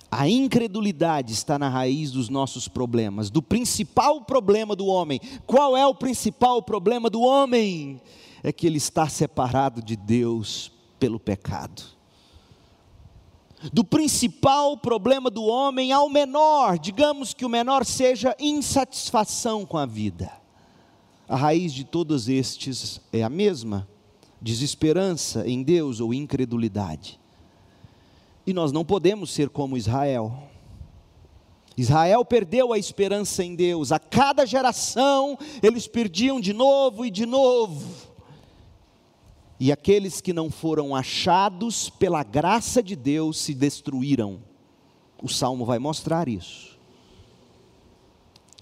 A incredulidade está na raiz dos nossos problemas, do principal problema do homem. Qual é o principal problema do homem? É que ele está separado de Deus pelo pecado. Do principal problema do homem ao menor, digamos que o menor seja insatisfação com a vida. A raiz de todos estes é a mesma: desesperança em Deus ou incredulidade. E nós não podemos ser como Israel. Israel perdeu a esperança em Deus, a cada geração eles perdiam de novo e de novo. E aqueles que não foram achados pela graça de Deus se destruíram. O salmo vai mostrar isso.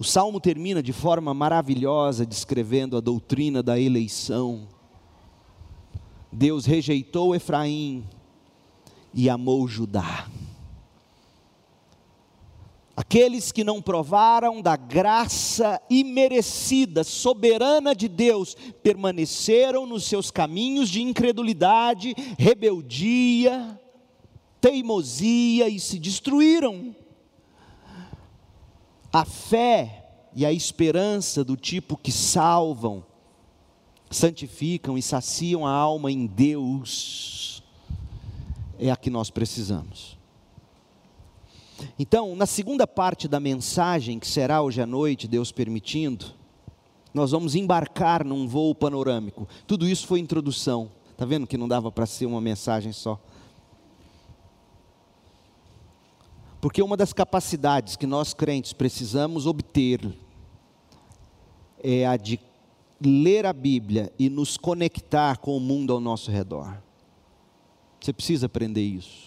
O salmo termina de forma maravilhosa descrevendo a doutrina da eleição. Deus rejeitou Efraim, e amou Judá. Aqueles que não provaram da graça imerecida, soberana de Deus, permaneceram nos seus caminhos de incredulidade, rebeldia, teimosia e se destruíram. A fé e a esperança do tipo que salvam, santificam e saciam a alma em Deus é a que nós precisamos. Então, na segunda parte da mensagem, que será hoje à noite, Deus permitindo, nós vamos embarcar num voo panorâmico. Tudo isso foi introdução. Está vendo que não dava para ser uma mensagem só? Porque uma das capacidades que nós crentes precisamos obter é a de ler a Bíblia e nos conectar com o mundo ao nosso redor. Você precisa aprender isso.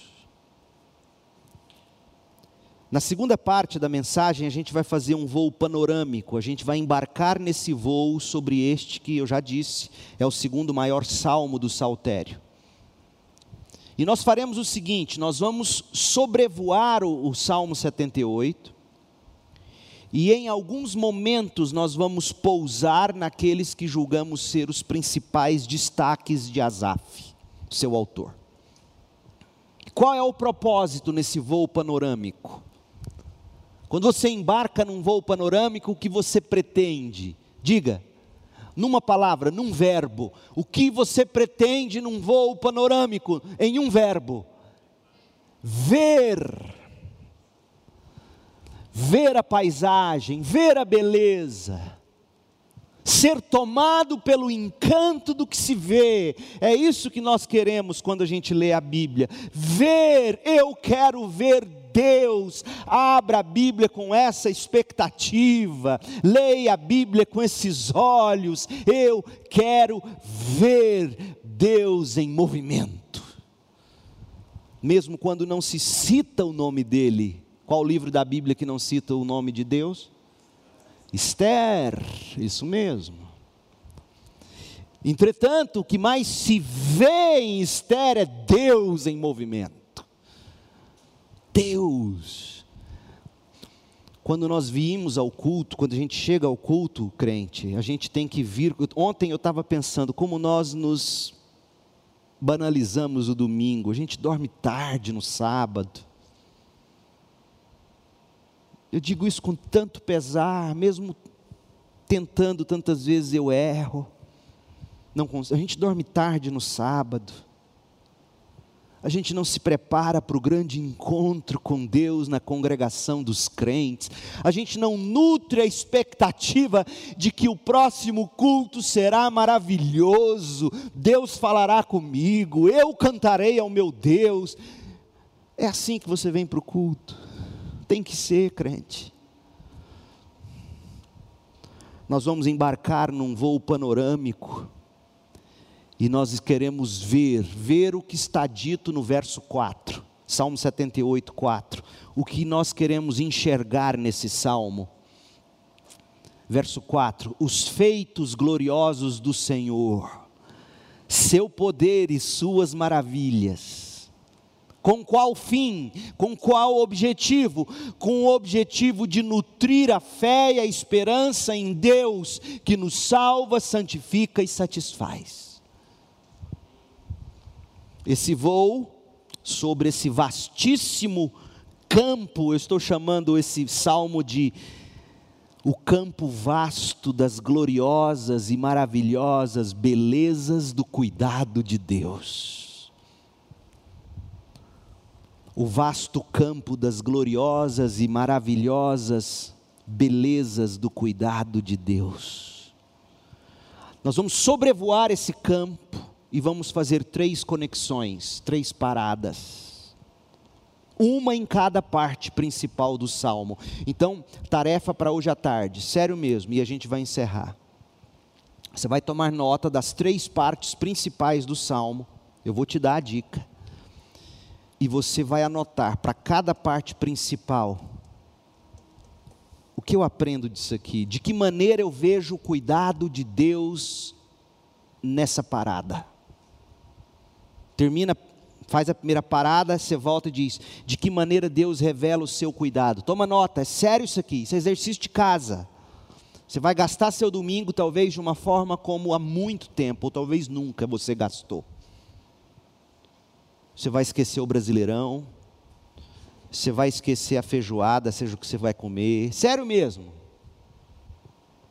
Na segunda parte da mensagem, a gente vai fazer um voo panorâmico, a gente vai embarcar nesse voo sobre este que eu já disse, é o segundo maior salmo do saltério. E nós faremos o seguinte: nós vamos sobrevoar o, o Salmo 78, e em alguns momentos nós vamos pousar naqueles que julgamos ser os principais destaques de Asaf, seu autor. Qual é o propósito nesse voo panorâmico? Quando você embarca num voo panorâmico, o que você pretende? Diga, numa palavra, num verbo. O que você pretende num voo panorâmico? Em um verbo: ver. Ver a paisagem, ver a beleza ser tomado pelo encanto do que se vê. É isso que nós queremos quando a gente lê a Bíblia. Ver, eu quero ver Deus. Abra a Bíblia com essa expectativa. Leia a Bíblia com esses olhos. Eu quero ver Deus em movimento. Mesmo quando não se cita o nome dele. Qual livro da Bíblia que não cita o nome de Deus? Esther, isso mesmo. Entretanto, o que mais se vê em Esther é Deus em movimento. Deus. Quando nós vimos ao culto, quando a gente chega ao culto, crente, a gente tem que vir. Ontem eu estava pensando como nós nos banalizamos o domingo, a gente dorme tarde no sábado. Eu digo isso com tanto pesar, mesmo tentando tantas vezes eu erro. Não, a gente dorme tarde no sábado. A gente não se prepara para o grande encontro com Deus na congregação dos crentes. A gente não nutre a expectativa de que o próximo culto será maravilhoso. Deus falará comigo, eu cantarei ao meu Deus. É assim que você vem para o culto. Tem que ser, crente. Nós vamos embarcar num voo panorâmico. E nós queremos ver, ver o que está dito no verso 4, Salmo 78, 4. O que nós queremos enxergar nesse salmo. Verso 4: Os feitos gloriosos do Senhor, seu poder e suas maravilhas com qual fim? Com qual objetivo? Com o objetivo de nutrir a fé e a esperança em Deus, que nos salva, santifica e satisfaz. Esse voo sobre esse vastíssimo campo, eu estou chamando esse salmo de o campo vasto das gloriosas e maravilhosas belezas do cuidado de Deus o vasto campo das gloriosas e maravilhosas belezas do cuidado de Deus. Nós vamos sobrevoar esse campo e vamos fazer três conexões, três paradas. Uma em cada parte principal do salmo. Então, tarefa para hoje à tarde, sério mesmo, e a gente vai encerrar. Você vai tomar nota das três partes principais do salmo. Eu vou te dar a dica e você vai anotar para cada parte principal o que eu aprendo disso aqui, de que maneira eu vejo o cuidado de Deus nessa parada. Termina, faz a primeira parada, você volta e diz: de que maneira Deus revela o seu cuidado. Toma nota, é sério isso aqui, isso é exercício de casa. Você vai gastar seu domingo talvez de uma forma como há muito tempo, ou talvez nunca você gastou. Você vai esquecer o brasileirão. Você vai esquecer a feijoada, seja o que você vai comer. Sério mesmo.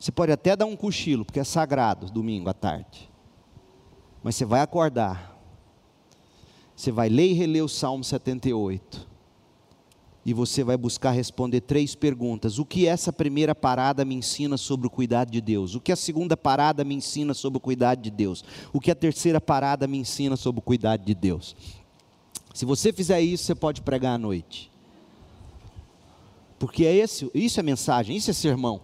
Você pode até dar um cochilo, porque é sagrado, domingo à tarde. Mas você vai acordar. Você vai ler e reler o Salmo 78. E você vai buscar responder três perguntas. O que essa primeira parada me ensina sobre o cuidado de Deus? O que a segunda parada me ensina sobre o cuidado de Deus? O que a terceira parada me ensina sobre o cuidado de Deus? Se você fizer isso, você pode pregar à noite. Porque é esse, isso é mensagem, isso é sermão.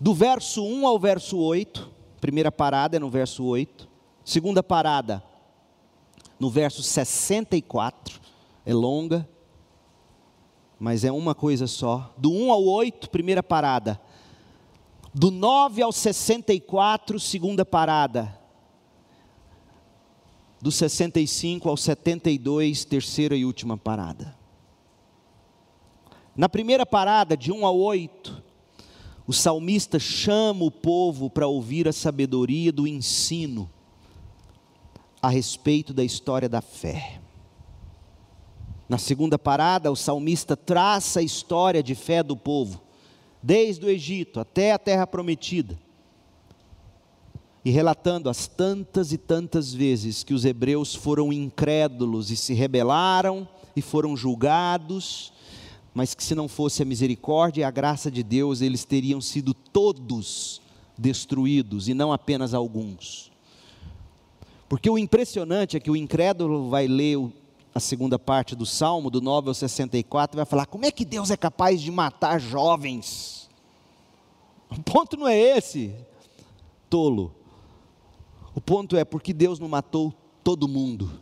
Do verso 1 ao verso 8, primeira parada é no verso 8, segunda parada no verso 64, é longa, mas é uma coisa só. Do 1 ao 8, primeira parada. Do 9 ao 64, segunda parada do 65 ao 72, terceira e última parada. Na primeira parada, de 1 a 8, o salmista chama o povo para ouvir a sabedoria do ensino a respeito da história da fé. Na segunda parada, o salmista traça a história de fé do povo, desde o Egito até a terra prometida e relatando as tantas e tantas vezes que os hebreus foram incrédulos e se rebelaram e foram julgados, mas que se não fosse a misericórdia e a graça de Deus, eles teriam sido todos destruídos e não apenas alguns. Porque o impressionante é que o incrédulo vai ler a segunda parte do Salmo, do 9 ao 64, e vai falar: como é que Deus é capaz de matar jovens? O ponto não é esse, tolo. O ponto é porque Deus não matou todo mundo.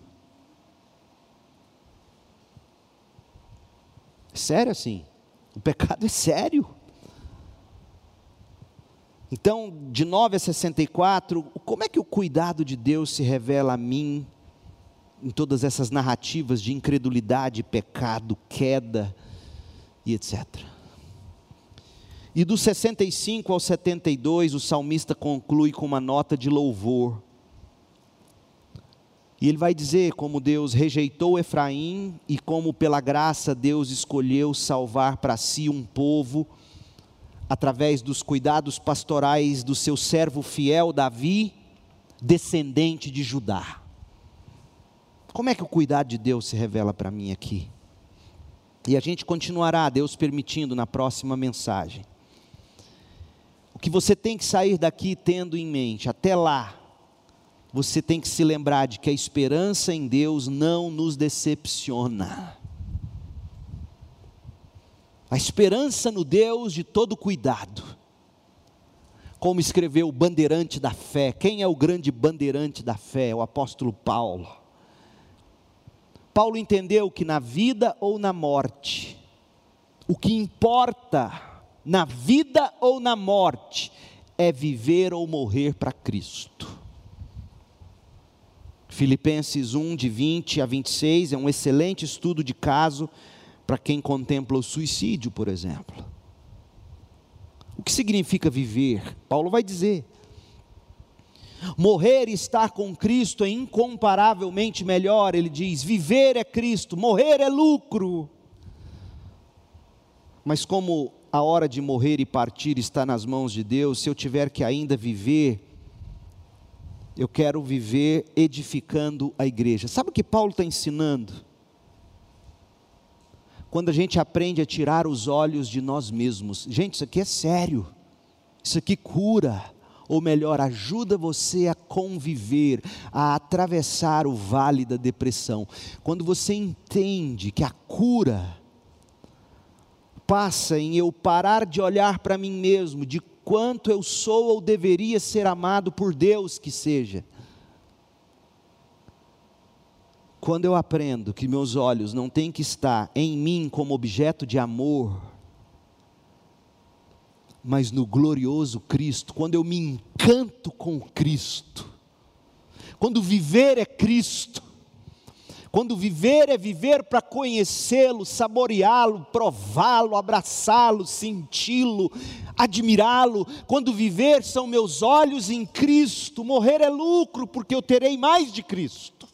É sério assim. O pecado é sério. Então, de 9 a 64, como é que o cuidado de Deus se revela a mim em todas essas narrativas de incredulidade, pecado, queda e etc. E do 65 ao 72, o salmista conclui com uma nota de louvor. E ele vai dizer como Deus rejeitou Efraim e como pela graça Deus escolheu salvar para si um povo através dos cuidados pastorais do seu servo fiel Davi, descendente de Judá. Como é que o cuidado de Deus se revela para mim aqui? E a gente continuará, Deus permitindo, na próxima mensagem. O que você tem que sair daqui tendo em mente, até lá, você tem que se lembrar de que a esperança em Deus não nos decepciona. A esperança no Deus de todo cuidado. Como escreveu o bandeirante da fé. Quem é o grande bandeirante da fé? O apóstolo Paulo. Paulo entendeu que na vida ou na morte, o que importa na vida ou na morte, é viver ou morrer para Cristo. Filipenses 1, de 20 a 26, é um excelente estudo de caso para quem contempla o suicídio, por exemplo. O que significa viver? Paulo vai dizer. Morrer e estar com Cristo é incomparavelmente melhor, ele diz. Viver é Cristo, morrer é lucro. Mas como a hora de morrer e partir está nas mãos de Deus, se eu tiver que ainda viver, eu quero viver edificando a igreja. Sabe o que Paulo está ensinando? Quando a gente aprende a tirar os olhos de nós mesmos, gente, isso aqui é sério, isso aqui cura, ou melhor, ajuda você a conviver, a atravessar o vale da depressão. Quando você entende que a cura, passa em eu parar de olhar para mim mesmo, de quanto eu sou ou deveria ser amado por Deus que seja. Quando eu aprendo que meus olhos não têm que estar em mim como objeto de amor, mas no glorioso Cristo, quando eu me encanto com Cristo, quando viver é Cristo, quando viver é viver para conhecê-lo, saboreá-lo, prová-lo, abraçá-lo, senti-lo, admirá-lo. Quando viver são meus olhos em Cristo, morrer é lucro, porque eu terei mais de Cristo.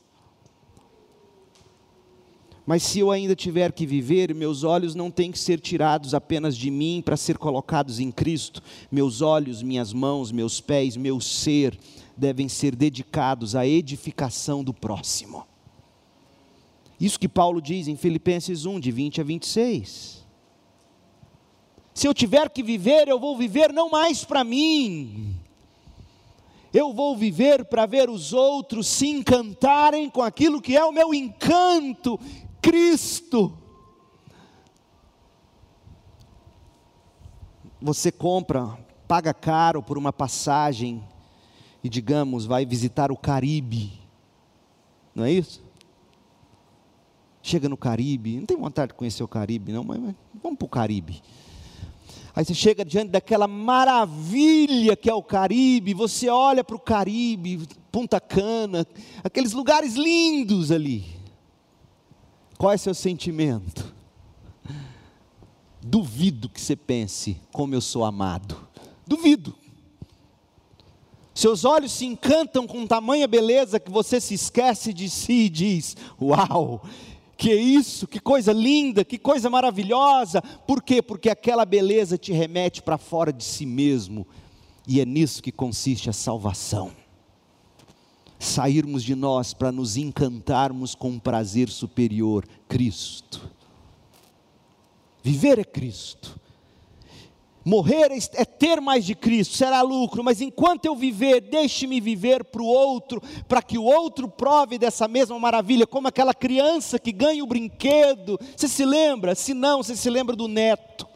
Mas se eu ainda tiver que viver, meus olhos não têm que ser tirados apenas de mim para ser colocados em Cristo. Meus olhos, minhas mãos, meus pés, meu ser devem ser dedicados à edificação do próximo. Isso que Paulo diz em Filipenses 1, de 20 a 26. Se eu tiver que viver, eu vou viver não mais para mim, eu vou viver para ver os outros se encantarem com aquilo que é o meu encanto, Cristo. Você compra, paga caro por uma passagem e, digamos, vai visitar o Caribe, não é isso? Chega no Caribe, não tem vontade de conhecer o Caribe, não, mas, mas vamos para o Caribe. Aí você chega diante daquela maravilha que é o Caribe, você olha para o Caribe, Punta Cana, aqueles lugares lindos ali. Qual é seu sentimento? Duvido que você pense como eu sou amado. Duvido. Seus olhos se encantam com tamanha beleza que você se esquece de si e diz: Uau, que isso, que coisa linda, que coisa maravilhosa. Por quê? Porque aquela beleza te remete para fora de si mesmo. E é nisso que consiste a salvação. Sairmos de nós para nos encantarmos com um prazer superior, Cristo. Viver é Cristo. Morrer é, é ter mais de Cristo, será lucro, mas enquanto eu viver, deixe-me viver para o outro, para que o outro prove dessa mesma maravilha, como aquela criança que ganha o brinquedo. Você se lembra? Se não, você se lembra do neto,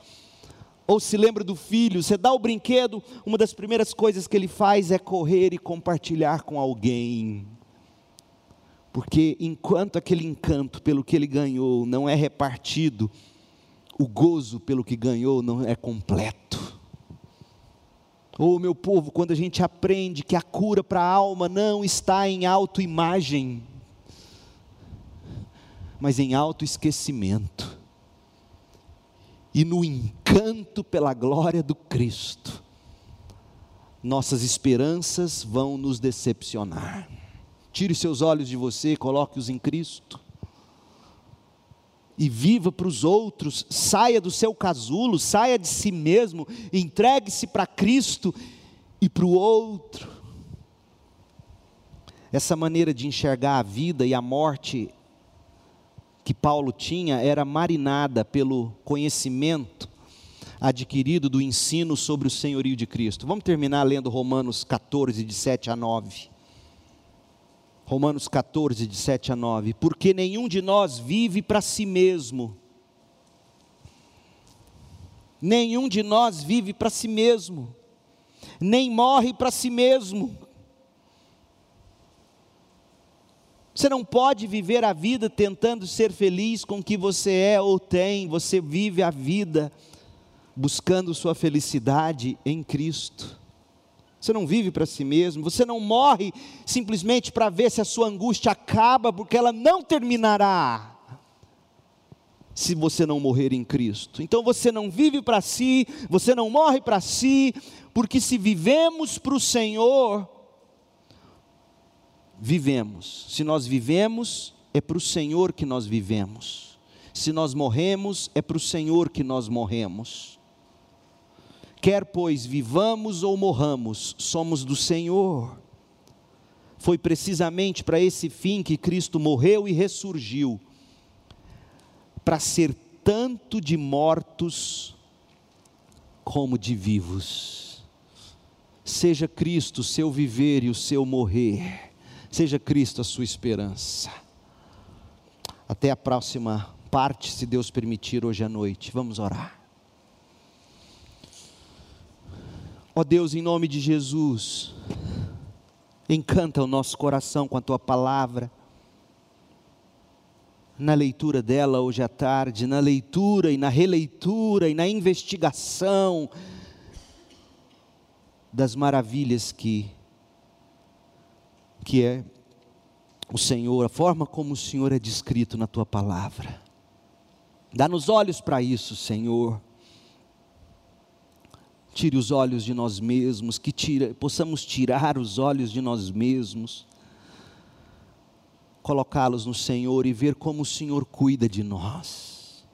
ou se lembra do filho. Você dá o brinquedo, uma das primeiras coisas que ele faz é correr e compartilhar com alguém. Porque enquanto aquele encanto pelo que ele ganhou não é repartido, o gozo pelo que ganhou não é completo. Oh, meu povo, quando a gente aprende que a cura para a alma não está em autoimagem, mas em autoesquecimento, e no encanto pela glória do Cristo, nossas esperanças vão nos decepcionar. Tire seus olhos de você, coloque-os em Cristo e viva para os outros, saia do seu casulo, saia de si mesmo, entregue-se para Cristo e para o outro. Essa maneira de enxergar a vida e a morte que Paulo tinha era marinada pelo conhecimento adquirido do ensino sobre o senhorio de Cristo. Vamos terminar lendo Romanos 14, de 7 a 9. Romanos 14, de 7 a 9. Porque nenhum de nós vive para si mesmo. Nenhum de nós vive para si mesmo, nem morre para si mesmo. Você não pode viver a vida tentando ser feliz com o que você é ou tem, você vive a vida buscando sua felicidade em Cristo. Você não vive para si mesmo, você não morre simplesmente para ver se a sua angústia acaba, porque ela não terminará se você não morrer em Cristo. Então você não vive para si, você não morre para si, porque se vivemos para o Senhor, vivemos. Se nós vivemos, é para o Senhor que nós vivemos. Se nós morremos, é para o Senhor que nós morremos. Quer, pois, vivamos ou morramos, somos do Senhor. Foi precisamente para esse fim que Cristo morreu e ressurgiu para ser tanto de mortos como de vivos. Seja Cristo o seu viver e o seu morrer, seja Cristo a sua esperança. Até a próxima parte, se Deus permitir, hoje à noite. Vamos orar. Ó oh Deus, em nome de Jesus, encanta o nosso coração com a tua palavra. Na leitura dela hoje à tarde, na leitura e na releitura e na investigação das maravilhas que que é o Senhor, a forma como o Senhor é descrito na tua palavra. Dá-nos olhos para isso, Senhor tire os olhos de nós mesmos, que tira, possamos tirar os olhos de nós mesmos, colocá-los no Senhor e ver como o Senhor cuida de nós.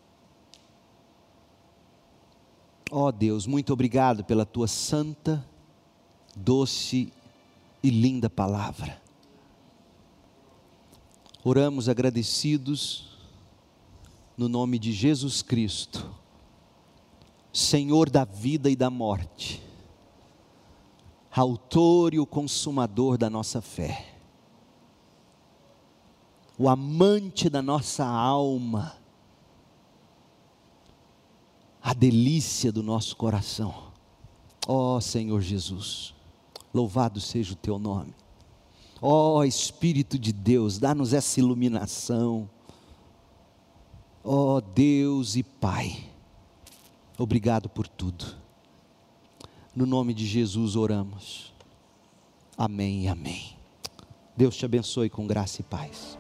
Ó oh Deus, muito obrigado pela tua santa, doce e linda palavra. Oramos agradecidos no nome de Jesus Cristo Senhor da vida e da morte, Autor e o consumador da nossa fé, o amante da nossa alma, a delícia do nosso coração. Ó oh, Senhor Jesus, louvado seja o teu nome. Ó oh, Espírito de Deus, dá-nos essa iluminação. Ó oh, Deus e Pai Obrigado por tudo. No nome de Jesus oramos. Amém e amém. Deus te abençoe com graça e paz.